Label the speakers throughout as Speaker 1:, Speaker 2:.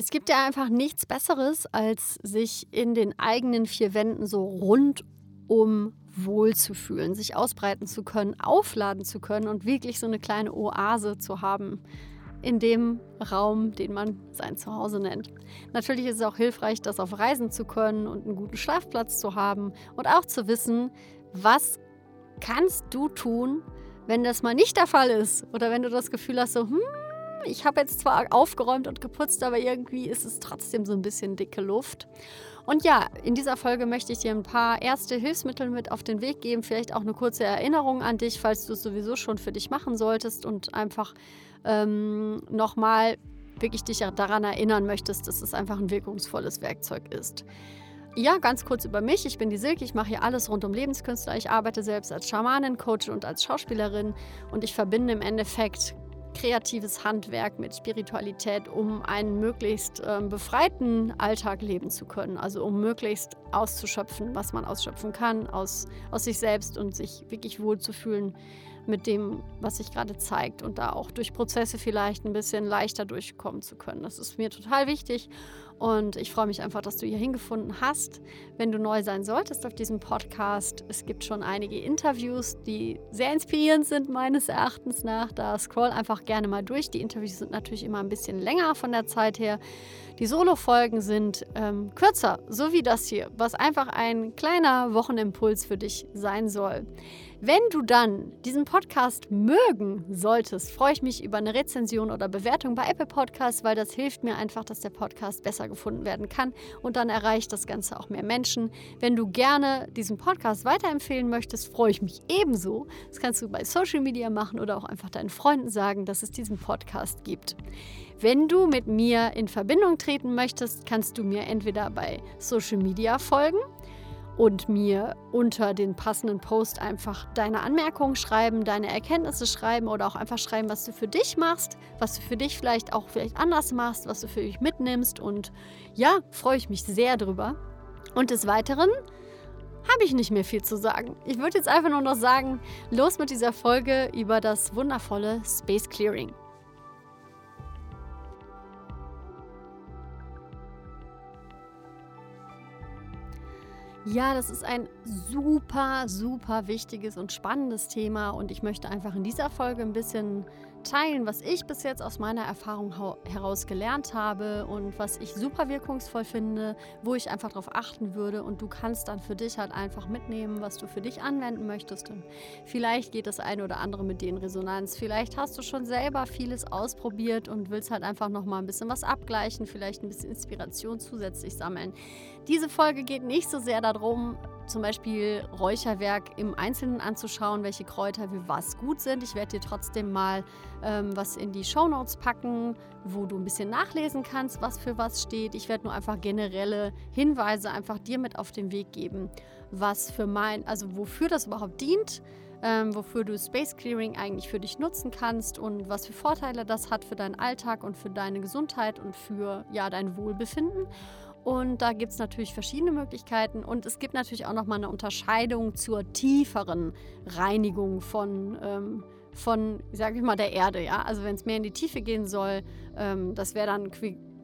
Speaker 1: Es gibt ja einfach nichts Besseres, als sich in den eigenen vier Wänden so rundum wohlzufühlen, sich ausbreiten zu können, aufladen zu können und wirklich so eine kleine Oase zu haben in dem Raum, den man sein Zuhause nennt. Natürlich ist es auch hilfreich, das auf Reisen zu können und einen guten Schlafplatz zu haben und auch zu wissen, was kannst du tun, wenn das mal nicht der Fall ist oder wenn du das Gefühl hast, so, hm, ich habe jetzt zwar aufgeräumt und geputzt, aber irgendwie ist es trotzdem so ein bisschen dicke Luft. Und ja, in dieser Folge möchte ich dir ein paar erste Hilfsmittel mit auf den Weg geben, vielleicht auch eine kurze Erinnerung an dich, falls du es sowieso schon für dich machen solltest und einfach ähm, nochmal wirklich dich daran erinnern möchtest, dass es einfach ein wirkungsvolles Werkzeug ist. Ja, ganz kurz über mich. Ich bin die Silke. Ich mache hier alles rund um Lebenskünstler. Ich arbeite selbst als Schamanin, Coach und als Schauspielerin. Und ich verbinde im Endeffekt kreatives Handwerk mit Spiritualität, um einen möglichst ähm, befreiten Alltag leben zu können. Also um möglichst auszuschöpfen, was man ausschöpfen kann aus, aus sich selbst und sich wirklich wohlzufühlen mit dem, was sich gerade zeigt und da auch durch Prozesse vielleicht ein bisschen leichter durchkommen zu können. Das ist mir total wichtig und ich freue mich einfach, dass du hier hingefunden hast. Wenn du neu sein solltest auf diesem Podcast, es gibt schon einige Interviews, die sehr inspirierend sind, meines Erachtens nach. Da scroll einfach gerne mal durch. Die Interviews sind natürlich immer ein bisschen länger von der Zeit her. Die Solo-Folgen sind ähm, kürzer, so wie das hier, was einfach ein kleiner Wochenimpuls für dich sein soll. Wenn du dann diesen Podcast mögen solltest, freue ich mich über eine Rezension oder Bewertung bei Apple Podcasts, weil das hilft mir einfach, dass der Podcast besser gefunden werden kann und dann erreicht das Ganze auch mehr Menschen. Wenn du gerne diesen Podcast weiterempfehlen möchtest, freue ich mich ebenso. Das kannst du bei Social Media machen oder auch einfach deinen Freunden sagen, dass es diesen Podcast gibt. Wenn du mit mir in Verbindung treten möchtest, kannst du mir entweder bei Social Media folgen und mir unter den passenden Post einfach deine Anmerkungen schreiben, deine Erkenntnisse schreiben oder auch einfach schreiben, was du für dich machst, was du für dich vielleicht auch vielleicht anders machst, was du für dich mitnimmst und ja, freue ich mich sehr drüber. Und des Weiteren habe ich nicht mehr viel zu sagen. Ich würde jetzt einfach nur noch sagen, los mit dieser Folge über das wundervolle Space Clearing. Ja, das ist ein super, super wichtiges und spannendes Thema und ich möchte einfach in dieser Folge ein bisschen teilen, was ich bis jetzt aus meiner Erfahrung heraus gelernt habe und was ich super wirkungsvoll finde, wo ich einfach darauf achten würde und du kannst dann für dich halt einfach mitnehmen, was du für dich anwenden möchtest und vielleicht geht das eine oder andere mit dir in Resonanz, vielleicht hast du schon selber vieles ausprobiert und willst halt einfach noch mal ein bisschen was abgleichen, vielleicht ein bisschen Inspiration zusätzlich sammeln. Diese Folge geht nicht so sehr darum, zum Beispiel Räucherwerk im Einzelnen anzuschauen, welche Kräuter für was gut sind. Ich werde dir trotzdem mal ähm, was in die Show Notes packen, wo du ein bisschen nachlesen kannst, was für was steht. Ich werde nur einfach generelle Hinweise einfach dir mit auf den Weg geben, was für mein, also wofür das überhaupt dient. Ähm, wofür du Space Clearing eigentlich für dich nutzen kannst und was für Vorteile das hat für deinen Alltag und für deine Gesundheit und für ja, dein Wohlbefinden. Und da gibt es natürlich verschiedene Möglichkeiten. Und es gibt natürlich auch nochmal eine Unterscheidung zur tieferen Reinigung von, ähm, von sage ich mal, der Erde. Ja? Also wenn es mehr in die Tiefe gehen soll, ähm, das wäre dann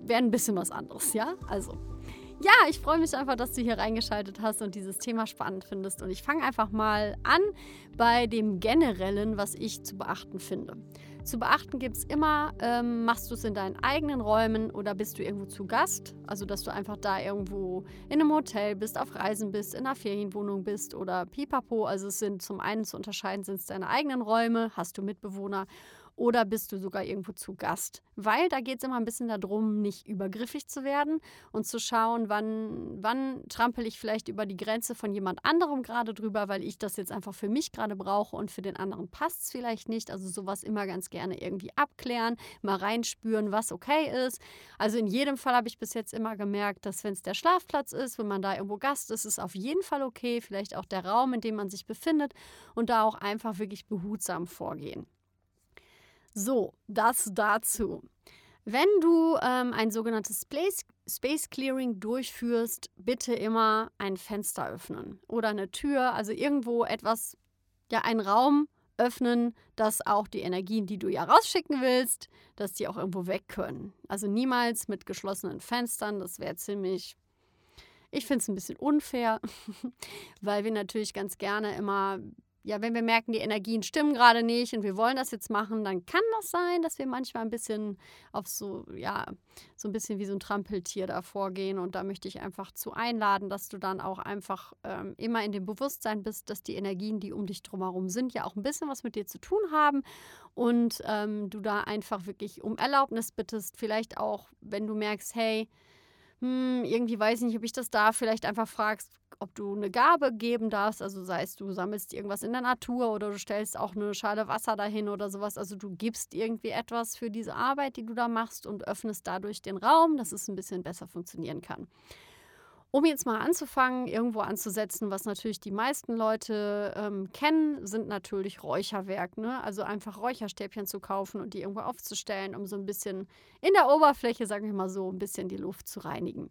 Speaker 1: wär ein bisschen was anderes. Ja, also. Ja, ich freue mich einfach, dass du hier reingeschaltet hast und dieses Thema spannend findest. Und ich fange einfach mal an bei dem Generellen, was ich zu beachten finde. Zu beachten gibt es immer, ähm, machst du es in deinen eigenen Räumen oder bist du irgendwo zu Gast? Also, dass du einfach da irgendwo in einem Hotel bist, auf Reisen bist, in einer Ferienwohnung bist oder pipapo. Also, es sind zum einen zu unterscheiden, sind es deine eigenen Räume, hast du Mitbewohner oder bist du sogar irgendwo zu Gast? Weil da geht es immer ein bisschen darum, nicht übergriffig zu werden und zu schauen, wann, wann trampel ich vielleicht über die Grenze von jemand anderem gerade drüber, weil ich das jetzt einfach für mich gerade brauche und für den anderen passt es vielleicht nicht. Also sowas immer ganz gerne irgendwie abklären, mal reinspüren, was okay ist. Also in jedem Fall habe ich bis jetzt immer gemerkt, dass wenn es der Schlafplatz ist, wenn man da irgendwo Gast ist, ist es auf jeden Fall okay. Vielleicht auch der Raum, in dem man sich befindet und da auch einfach wirklich behutsam vorgehen. So, das dazu. Wenn du ähm, ein sogenanntes Space, Space Clearing durchführst, bitte immer ein Fenster öffnen oder eine Tür, also irgendwo etwas, ja, einen Raum öffnen, dass auch die Energien, die du ja rausschicken willst, dass die auch irgendwo weg können. Also niemals mit geschlossenen Fenstern, das wäre ziemlich ich finde es ein bisschen unfair, weil wir natürlich ganz gerne immer ja, wenn wir merken, die Energien stimmen gerade nicht und wir wollen das jetzt machen, dann kann das sein, dass wir manchmal ein bisschen auf so, ja, so ein bisschen wie so ein Trampeltier da vorgehen. Und da möchte ich einfach zu einladen, dass du dann auch einfach ähm, immer in dem Bewusstsein bist, dass die Energien, die um dich drumherum sind, ja auch ein bisschen was mit dir zu tun haben. Und ähm, du da einfach wirklich um Erlaubnis bittest. Vielleicht auch, wenn du merkst, hey, hm, irgendwie weiß ich nicht, ob ich das darf, vielleicht einfach fragst, ob du eine Gabe geben darfst. Also sei es, du sammelst irgendwas in der Natur oder du stellst auch eine Schale Wasser dahin oder sowas. Also du gibst irgendwie etwas für diese Arbeit, die du da machst und öffnest dadurch den Raum, dass es ein bisschen besser funktionieren kann. Um jetzt mal anzufangen, irgendwo anzusetzen, was natürlich die meisten Leute ähm, kennen, sind natürlich Räucherwerk. Ne? Also einfach Räucherstäbchen zu kaufen und die irgendwo aufzustellen, um so ein bisschen in der Oberfläche, sagen wir mal so, ein bisschen die Luft zu reinigen.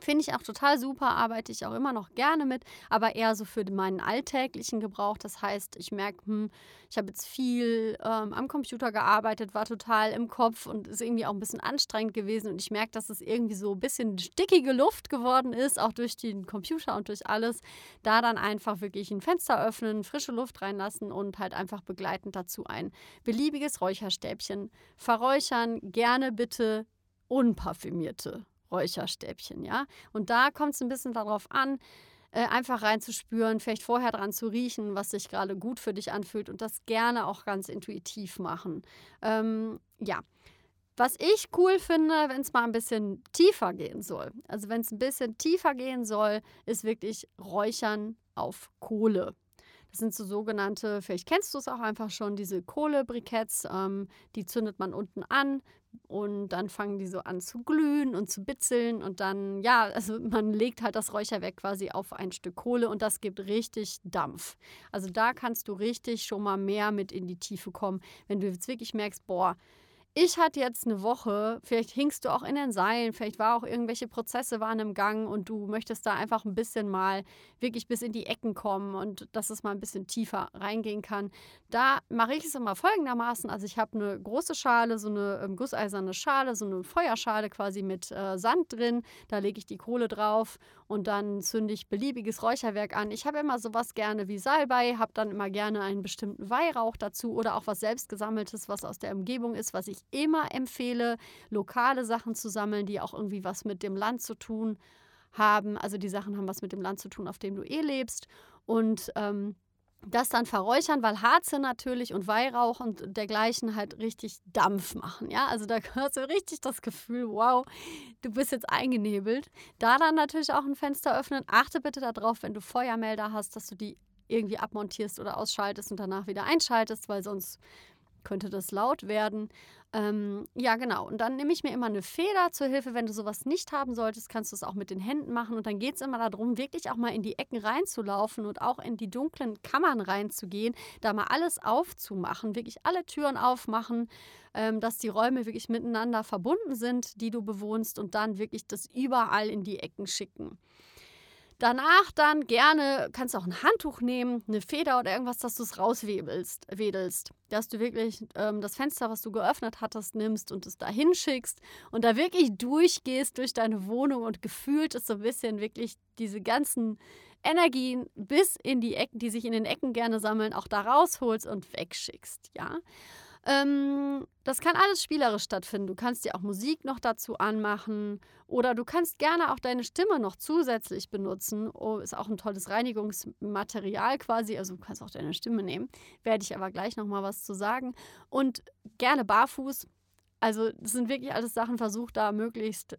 Speaker 1: Finde ich auch total super, arbeite ich auch immer noch gerne mit, aber eher so für meinen alltäglichen Gebrauch. Das heißt, ich merke, hm, ich habe jetzt viel ähm, am Computer gearbeitet, war total im Kopf und ist irgendwie auch ein bisschen anstrengend gewesen. Und ich merke, dass es irgendwie so ein bisschen stickige Luft geworden ist, auch durch den Computer und durch alles. Da dann einfach wirklich ein Fenster öffnen, frische Luft reinlassen und halt einfach begleitend dazu ein beliebiges Räucherstäbchen verräuchern. Gerne bitte unparfümierte Räucherstäbchen, ja. Und da kommt es ein bisschen darauf an, äh, einfach reinzuspüren, vielleicht vorher dran zu riechen, was sich gerade gut für dich anfühlt und das gerne auch ganz intuitiv machen. Ähm, ja. Was ich cool finde, wenn es mal ein bisschen tiefer gehen soll, also wenn es ein bisschen tiefer gehen soll, ist wirklich Räuchern auf Kohle. Das sind so sogenannte, vielleicht kennst du es auch einfach schon, diese Kohlebriketts. Ähm, die zündet man unten an und dann fangen die so an zu glühen und zu bitzeln und dann, ja, also man legt halt das Räucherwerk quasi auf ein Stück Kohle und das gibt richtig Dampf. Also da kannst du richtig schon mal mehr mit in die Tiefe kommen, wenn du jetzt wirklich merkst, boah, ich hatte jetzt eine Woche, vielleicht hingst du auch in den Seilen, vielleicht war auch irgendwelche Prozesse waren im Gang und du möchtest da einfach ein bisschen mal wirklich bis in die Ecken kommen und dass es mal ein bisschen tiefer reingehen kann. Da mache ich es immer folgendermaßen. Also ich habe eine große Schale, so eine ähm, gusseiserne Schale, so eine Feuerschale quasi mit äh, Sand drin. Da lege ich die Kohle drauf und dann zünde ich beliebiges Räucherwerk an. Ich habe immer sowas gerne wie Salbei, habe dann immer gerne einen bestimmten Weihrauch dazu oder auch was selbstgesammeltes, was aus der Umgebung ist, was ich immer empfehle, lokale Sachen zu sammeln, die auch irgendwie was mit dem Land zu tun haben. Also die Sachen haben was mit dem Land zu tun, auf dem du eh lebst. Und ähm, das dann verräuchern, weil Harze natürlich und Weihrauch und dergleichen halt richtig Dampf machen. Ja, also da hörst du richtig das Gefühl, wow, du bist jetzt eingenebelt. Da dann natürlich auch ein Fenster öffnen. Achte bitte darauf, wenn du Feuermelder hast, dass du die irgendwie abmontierst oder ausschaltest und danach wieder einschaltest, weil sonst könnte das laut werden. Ähm, ja, genau. Und dann nehme ich mir immer eine Feder zur Hilfe. Wenn du sowas nicht haben solltest, kannst du es auch mit den Händen machen. Und dann geht es immer darum, wirklich auch mal in die Ecken reinzulaufen und auch in die dunklen Kammern reinzugehen, da mal alles aufzumachen, wirklich alle Türen aufmachen, ähm, dass die Räume wirklich miteinander verbunden sind, die du bewohnst und dann wirklich das überall in die Ecken schicken. Danach dann gerne, kannst du auch ein Handtuch nehmen, eine Feder oder irgendwas, dass du es rauswedelst, wedelst. Dass du wirklich ähm, das Fenster, was du geöffnet hattest, nimmst und es da hinschickst und da wirklich durchgehst durch deine Wohnung und gefühlt ist so ein bisschen wirklich diese ganzen Energien bis in die Ecken, die sich in den Ecken gerne sammeln, auch da rausholst und wegschickst, ja. Ähm, das kann alles spielerisch stattfinden. Du kannst dir auch Musik noch dazu anmachen oder du kannst gerne auch deine Stimme noch zusätzlich benutzen. Oh, ist auch ein tolles Reinigungsmaterial quasi. Also du kannst auch deine Stimme nehmen. Werde ich aber gleich noch mal was zu sagen. Und gerne barfuß. Also das sind wirklich alles Sachen, versuch da möglichst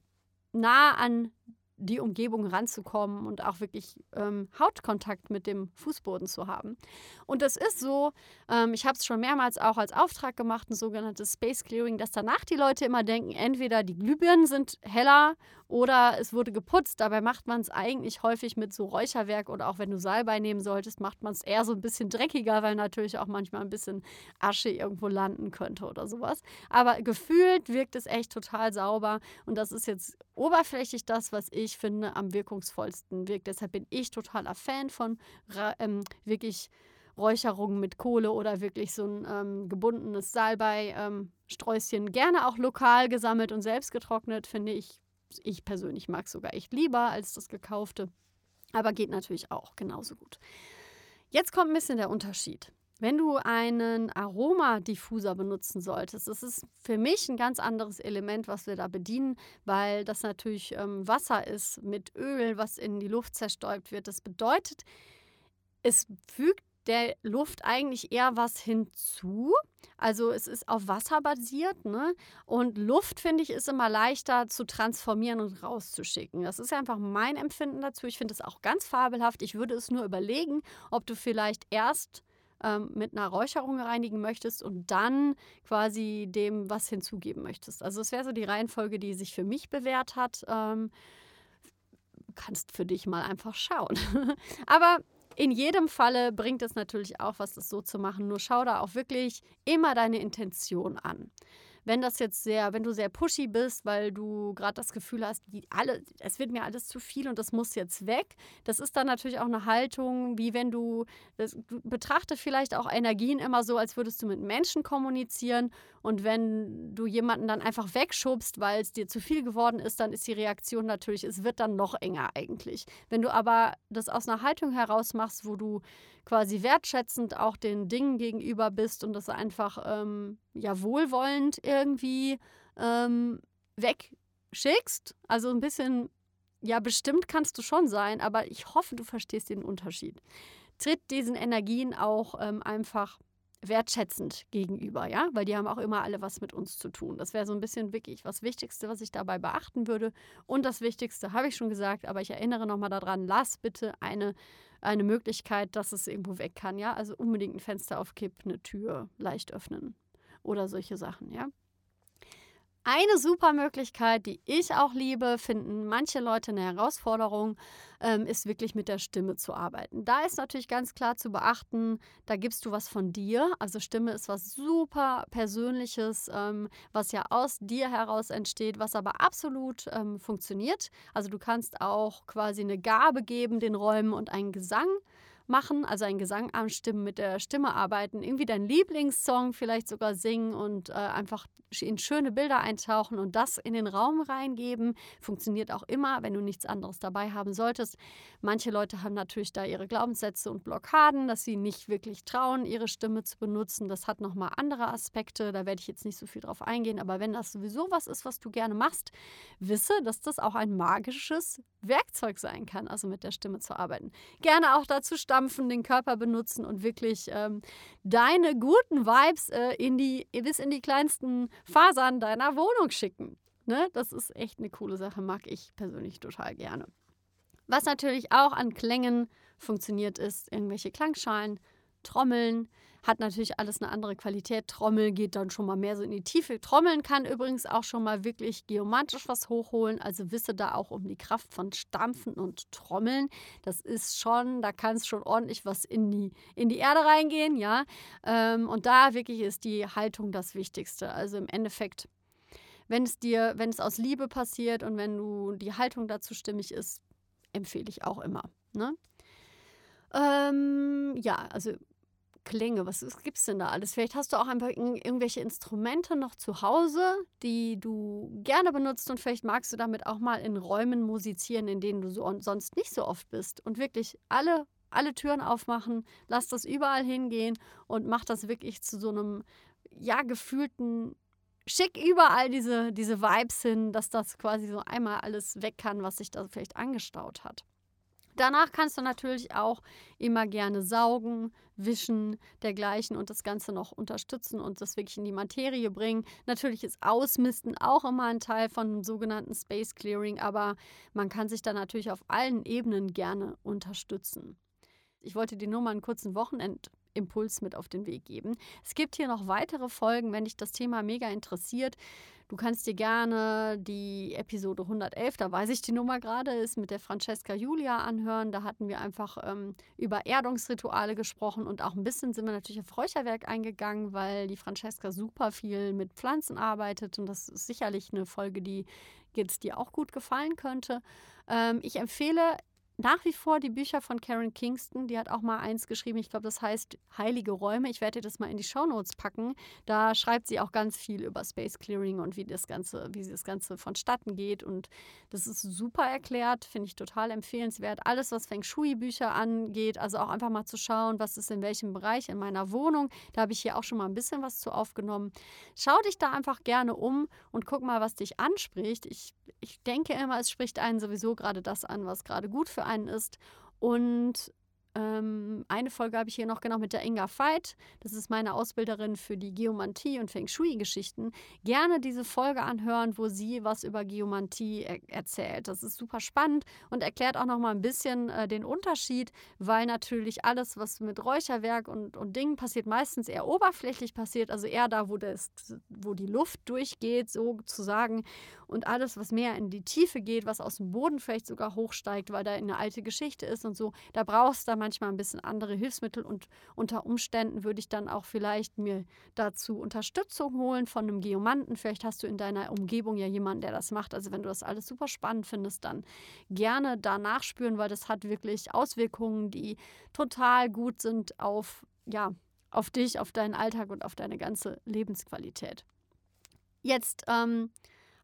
Speaker 1: nah an die Umgebung ranzukommen und auch wirklich ähm, Hautkontakt mit dem Fußboden zu haben. Und das ist so, ähm, ich habe es schon mehrmals auch als Auftrag gemacht, ein sogenanntes Space Clearing, dass danach die Leute immer denken, entweder die Glühbirnen sind heller oder es wurde geputzt. Dabei macht man es eigentlich häufig mit so Räucherwerk oder auch wenn du Salbei nehmen solltest, macht man es eher so ein bisschen dreckiger, weil natürlich auch manchmal ein bisschen Asche irgendwo landen könnte oder sowas. Aber gefühlt wirkt es echt total sauber und das ist jetzt oberflächlich das, was ich finde am wirkungsvollsten wirkt. Deshalb bin ich totaler Fan von ähm, wirklich Räucherung mit Kohle oder wirklich so ein ähm, gebundenes Salbei-Sträußchen. Ähm, Gerne auch lokal gesammelt und selbst getrocknet, finde ich. Ich persönlich mag es sogar echt lieber als das gekaufte. Aber geht natürlich auch genauso gut. Jetzt kommt ein bisschen der Unterschied. Wenn du einen Aromadiffuser benutzen solltest, das ist für mich ein ganz anderes Element, was wir da bedienen, weil das natürlich ähm, Wasser ist mit Öl, was in die Luft zerstäubt wird. Das bedeutet, es fügt der Luft eigentlich eher was hinzu. Also es ist auf Wasser basiert, ne? Und Luft, finde ich, ist immer leichter zu transformieren und rauszuschicken. Das ist einfach mein Empfinden dazu. Ich finde es auch ganz fabelhaft. Ich würde es nur überlegen, ob du vielleicht erst ähm, mit einer Räucherung reinigen möchtest und dann quasi dem was hinzugeben möchtest. Also es wäre so die Reihenfolge, die sich für mich bewährt hat. Ähm, kannst für dich mal einfach schauen. Aber in jedem Falle bringt es natürlich auch was, das so zu machen. Nur schau da auch wirklich immer deine Intention an. Wenn das jetzt sehr, wenn du sehr pushy bist, weil du gerade das Gefühl hast, die alle, es wird mir alles zu viel und das muss jetzt weg, das ist dann natürlich auch eine Haltung, wie wenn du, das, du betrachte vielleicht auch Energien immer so, als würdest du mit Menschen kommunizieren und wenn du jemanden dann einfach wegschubst, weil es dir zu viel geworden ist, dann ist die Reaktion natürlich, es wird dann noch enger eigentlich. Wenn du aber das aus einer Haltung heraus machst, wo du quasi wertschätzend auch den Dingen gegenüber bist und das einfach ähm, ja wohlwollend irgendwie ähm, wegschickst, also ein bisschen ja, bestimmt kannst du schon sein, aber ich hoffe, du verstehst den Unterschied. Tritt diesen Energien auch ähm, einfach wertschätzend gegenüber, ja, weil die haben auch immer alle was mit uns zu tun. Das wäre so ein bisschen wirklich was Wichtigste, was ich dabei beachten würde. Und das Wichtigste habe ich schon gesagt, aber ich erinnere nochmal daran, lass bitte eine, eine Möglichkeit, dass es irgendwo weg kann, ja. Also unbedingt ein Fenster aufkippen, eine Tür leicht öffnen oder solche Sachen, ja. Eine super Möglichkeit, die ich auch liebe, finden manche Leute eine Herausforderung, ähm, ist wirklich mit der Stimme zu arbeiten. Da ist natürlich ganz klar zu beachten, da gibst du was von dir. Also Stimme ist was super Persönliches, ähm, was ja aus dir heraus entsteht, was aber absolut ähm, funktioniert. Also du kannst auch quasi eine Gabe geben den Räumen und einen Gesang machen, also einen Gesang anstimmen, mit der Stimme arbeiten, irgendwie deinen Lieblingssong vielleicht sogar singen und äh, einfach in schöne Bilder eintauchen und das in den Raum reingeben. Funktioniert auch immer, wenn du nichts anderes dabei haben solltest. Manche Leute haben natürlich da ihre Glaubenssätze und Blockaden, dass sie nicht wirklich trauen, ihre Stimme zu benutzen. Das hat nochmal andere Aspekte, da werde ich jetzt nicht so viel drauf eingehen, aber wenn das sowieso was ist, was du gerne machst, wisse, dass das auch ein magisches Werkzeug sein kann, also mit der Stimme zu arbeiten. Gerne auch dazu stampfen, den Körper benutzen und wirklich ähm, deine guten Vibes äh, in die, bis in die kleinsten Fasern deiner Wohnung schicken. Ne? Das ist echt eine coole Sache, mag ich persönlich total gerne. Was natürlich auch an Klängen funktioniert, ist irgendwelche Klangschalen, Trommeln, hat natürlich alles eine andere Qualität. Trommel geht dann schon mal mehr so in die Tiefe. Trommeln kann übrigens auch schon mal wirklich geomantisch was hochholen. Also wisse da auch um die Kraft von Stampfen und Trommeln. Das ist schon, da kann es schon ordentlich was in die, in die Erde reingehen, ja. Ähm, und da wirklich ist die Haltung das Wichtigste. Also im Endeffekt wenn es dir, wenn es aus Liebe passiert und wenn du die Haltung dazu stimmig ist, empfehle ich auch immer. Ne? Ähm, ja, also Klänge, was gibt es denn da alles? Vielleicht hast du auch einfach irgendwelche Instrumente noch zu Hause, die du gerne benutzt und vielleicht magst du damit auch mal in Räumen musizieren, in denen du so sonst nicht so oft bist und wirklich alle alle Türen aufmachen, lass das überall hingehen und mach das wirklich zu so einem ja gefühlten schick überall diese, diese Vibes hin, dass das quasi so einmal alles weg kann, was sich da vielleicht angestaut hat. Danach kannst du natürlich auch immer gerne saugen, wischen, dergleichen und das Ganze noch unterstützen und das wirklich in die Materie bringen. Natürlich ist Ausmisten auch immer ein Teil von dem sogenannten Space Clearing, aber man kann sich da natürlich auf allen Ebenen gerne unterstützen. Ich wollte dir nur mal einen kurzen Wochenendimpuls mit auf den Weg geben. Es gibt hier noch weitere Folgen, wenn dich das Thema mega interessiert. Du kannst dir gerne die Episode 111, da weiß ich die Nummer gerade, ist mit der Francesca Julia anhören. Da hatten wir einfach ähm, über Erdungsrituale gesprochen und auch ein bisschen sind wir natürlich auf Räucherwerk eingegangen, weil die Francesca super viel mit Pflanzen arbeitet und das ist sicherlich eine Folge, die jetzt dir auch gut gefallen könnte. Ähm, ich empfehle nach wie vor die Bücher von Karen Kingston. Die hat auch mal eins geschrieben, ich glaube, das heißt Heilige Räume. Ich werde dir das mal in die Shownotes packen. Da schreibt sie auch ganz viel über Space Clearing und wie das Ganze, wie das Ganze vonstatten geht. Und das ist super erklärt, finde ich total empfehlenswert. Alles, was Feng Shui-Bücher angeht, also auch einfach mal zu schauen, was ist in welchem Bereich in meiner Wohnung. Da habe ich hier auch schon mal ein bisschen was zu aufgenommen. Schau dich da einfach gerne um und guck mal, was dich anspricht. Ich, ich denke immer, es spricht einen sowieso gerade das an, was gerade gut für einen ist. Und ähm, eine Folge habe ich hier noch genau mit der Inga Veit. Das ist meine Ausbilderin für die Geomantie und Feng Shui-Geschichten. Gerne diese Folge anhören, wo sie was über Geomantie er erzählt. Das ist super spannend und erklärt auch noch mal ein bisschen äh, den Unterschied, weil natürlich alles, was mit Räucherwerk und, und Dingen passiert, meistens eher oberflächlich passiert, also eher da, wo, das, wo die Luft durchgeht, sozusagen. Und alles, was mehr in die Tiefe geht, was aus dem Boden vielleicht sogar hochsteigt, weil da eine alte Geschichte ist und so, da brauchst du manchmal ein bisschen andere Hilfsmittel und unter Umständen würde ich dann auch vielleicht mir dazu Unterstützung holen von einem Geomanten. Vielleicht hast du in deiner Umgebung ja jemanden, der das macht. Also wenn du das alles super spannend findest, dann gerne da nachspüren, weil das hat wirklich Auswirkungen, die total gut sind auf, ja, auf dich, auf deinen Alltag und auf deine ganze Lebensqualität. Jetzt ähm,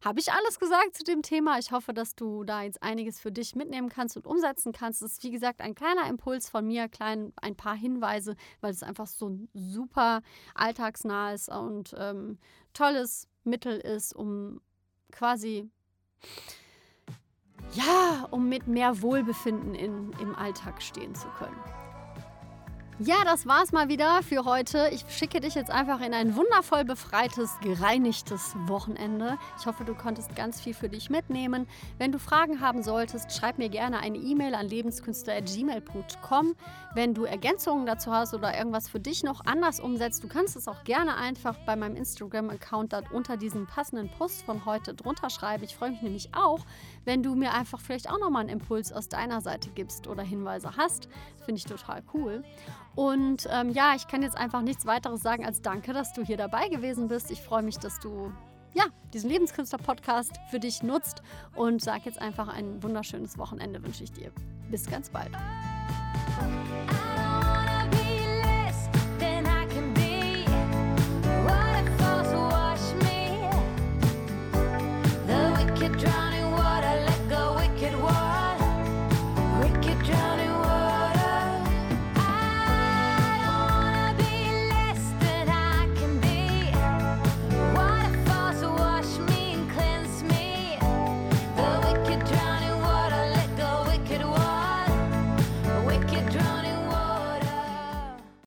Speaker 1: habe ich alles gesagt zu dem Thema? Ich hoffe, dass du da jetzt einiges für dich mitnehmen kannst und umsetzen kannst. Es ist wie gesagt ein kleiner Impuls von mir, klein, ein paar Hinweise, weil es einfach so ein super alltagsnahes und ähm, tolles Mittel ist, um quasi ja, um mit mehr Wohlbefinden in, im Alltag stehen zu können. Ja, das war's mal wieder für heute. Ich schicke dich jetzt einfach in ein wundervoll befreites, gereinigtes Wochenende. Ich hoffe, du konntest ganz viel für dich mitnehmen. Wenn du Fragen haben solltest, schreib mir gerne eine E-Mail an lebenskünstler.gmail.com. Wenn du Ergänzungen dazu hast oder irgendwas für dich noch anders umsetzt, du kannst es auch gerne einfach bei meinem Instagram-Account unter diesem passenden Post von heute drunter schreiben. Ich freue mich nämlich auch, wenn du mir einfach vielleicht auch nochmal einen Impuls aus deiner Seite gibst oder Hinweise hast. Finde ich total cool. Und ähm, ja, ich kann jetzt einfach nichts weiteres sagen als danke, dass du hier dabei gewesen bist. Ich freue mich, dass du ja, diesen Lebenskünstler-Podcast für dich nutzt und sag jetzt einfach ein wunderschönes Wochenende wünsche ich dir. Bis ganz bald.